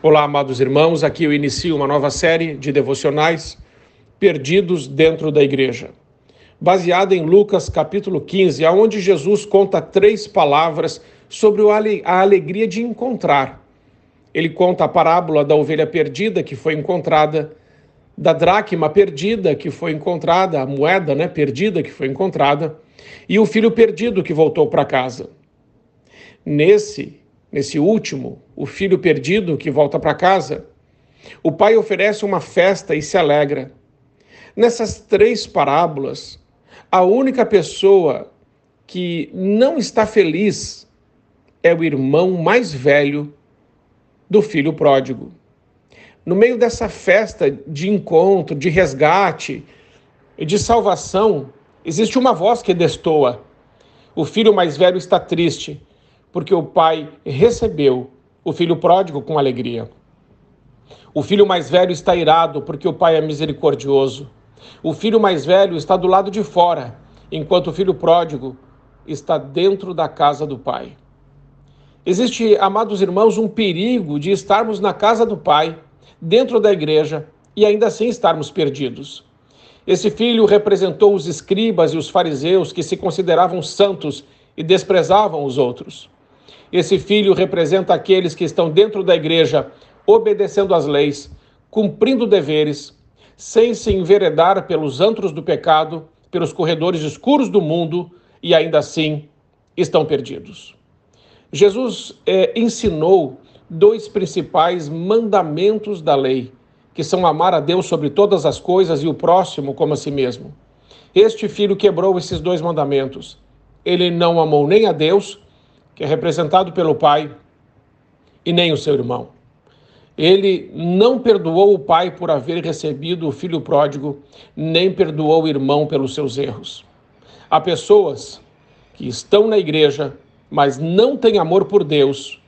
Olá, amados irmãos. Aqui eu inicio uma nova série de devocionais Perdidos dentro da Igreja, baseada em Lucas capítulo 15, onde Jesus conta três palavras sobre a alegria de encontrar. Ele conta a parábola da ovelha perdida que foi encontrada, da dracma perdida que foi encontrada, a moeda né, perdida que foi encontrada, e o filho perdido que voltou para casa. Nesse Nesse último, o filho perdido que volta para casa, o pai oferece uma festa e se alegra. Nessas três parábolas, a única pessoa que não está feliz é o irmão mais velho do filho pródigo. No meio dessa festa de encontro, de resgate e de salvação, existe uma voz que destoa. O filho mais velho está triste porque o pai recebeu o filho pródigo com alegria. O filho mais velho está irado, porque o pai é misericordioso. O filho mais velho está do lado de fora, enquanto o filho pródigo está dentro da casa do pai. Existe, amados irmãos, um perigo de estarmos na casa do pai, dentro da igreja, e ainda assim estarmos perdidos. Esse filho representou os escribas e os fariseus que se consideravam santos e desprezavam os outros. Esse filho representa aqueles que estão dentro da igreja, obedecendo às leis, cumprindo deveres, sem se enveredar pelos antros do pecado, pelos corredores escuros do mundo e ainda assim estão perdidos. Jesus é, ensinou dois principais mandamentos da lei, que são amar a Deus sobre todas as coisas e o próximo como a si mesmo. Este filho quebrou esses dois mandamentos. Ele não amou nem a Deus que é representado pelo pai, e nem o seu irmão. Ele não perdoou o pai por haver recebido o filho pródigo, nem perdoou o irmão pelos seus erros. Há pessoas que estão na igreja, mas não têm amor por Deus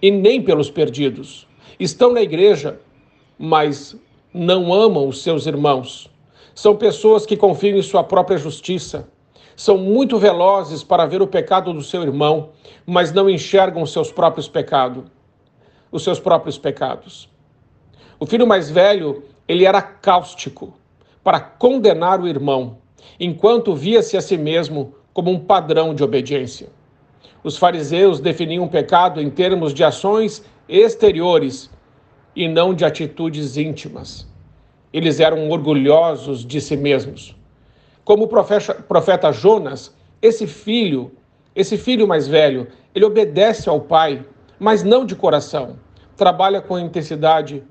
e nem pelos perdidos. Estão na igreja, mas não amam os seus irmãos. São pessoas que confiam em sua própria justiça, são muito velozes para ver o pecado do seu irmão, mas não enxergam os seus próprios pecados, os seus próprios pecados. O filho mais velho, ele era cáustico para condenar o irmão, enquanto via-se a si mesmo como um padrão de obediência. Os fariseus definiam o pecado em termos de ações exteriores e não de atitudes íntimas. Eles eram orgulhosos de si mesmos. Como o profeta, Jonas, esse filho, esse filho mais velho, ele obedece ao pai, mas não de coração. Trabalha com intensidade,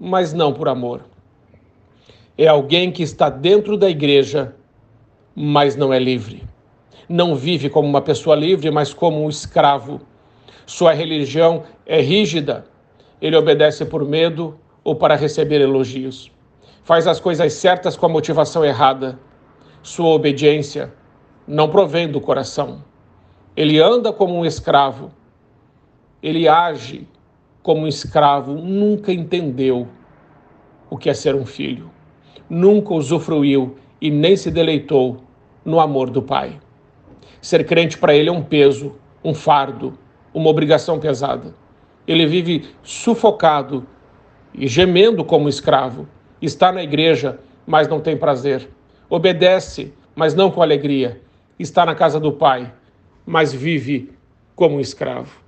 mas não por amor. É alguém que está dentro da igreja, mas não é livre. Não vive como uma pessoa livre, mas como um escravo. Sua religião é rígida. Ele obedece por medo ou para receber elogios. Faz as coisas certas com a motivação errada sua obediência não provém do coração. Ele anda como um escravo. Ele age como um escravo. Nunca entendeu o que é ser um filho. Nunca usufruiu e nem se deleitou no amor do Pai. Ser crente para ele é um peso, um fardo, uma obrigação pesada. Ele vive sufocado e gemendo como escravo. Está na igreja, mas não tem prazer obedece, mas não com alegria, está na casa do Pai, mas vive como um escravo.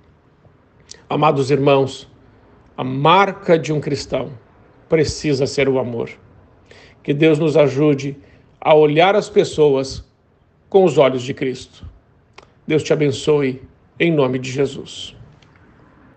Amados irmãos, a marca de um cristão precisa ser o amor. Que Deus nos ajude a olhar as pessoas com os olhos de Cristo. Deus te abençoe, em nome de Jesus.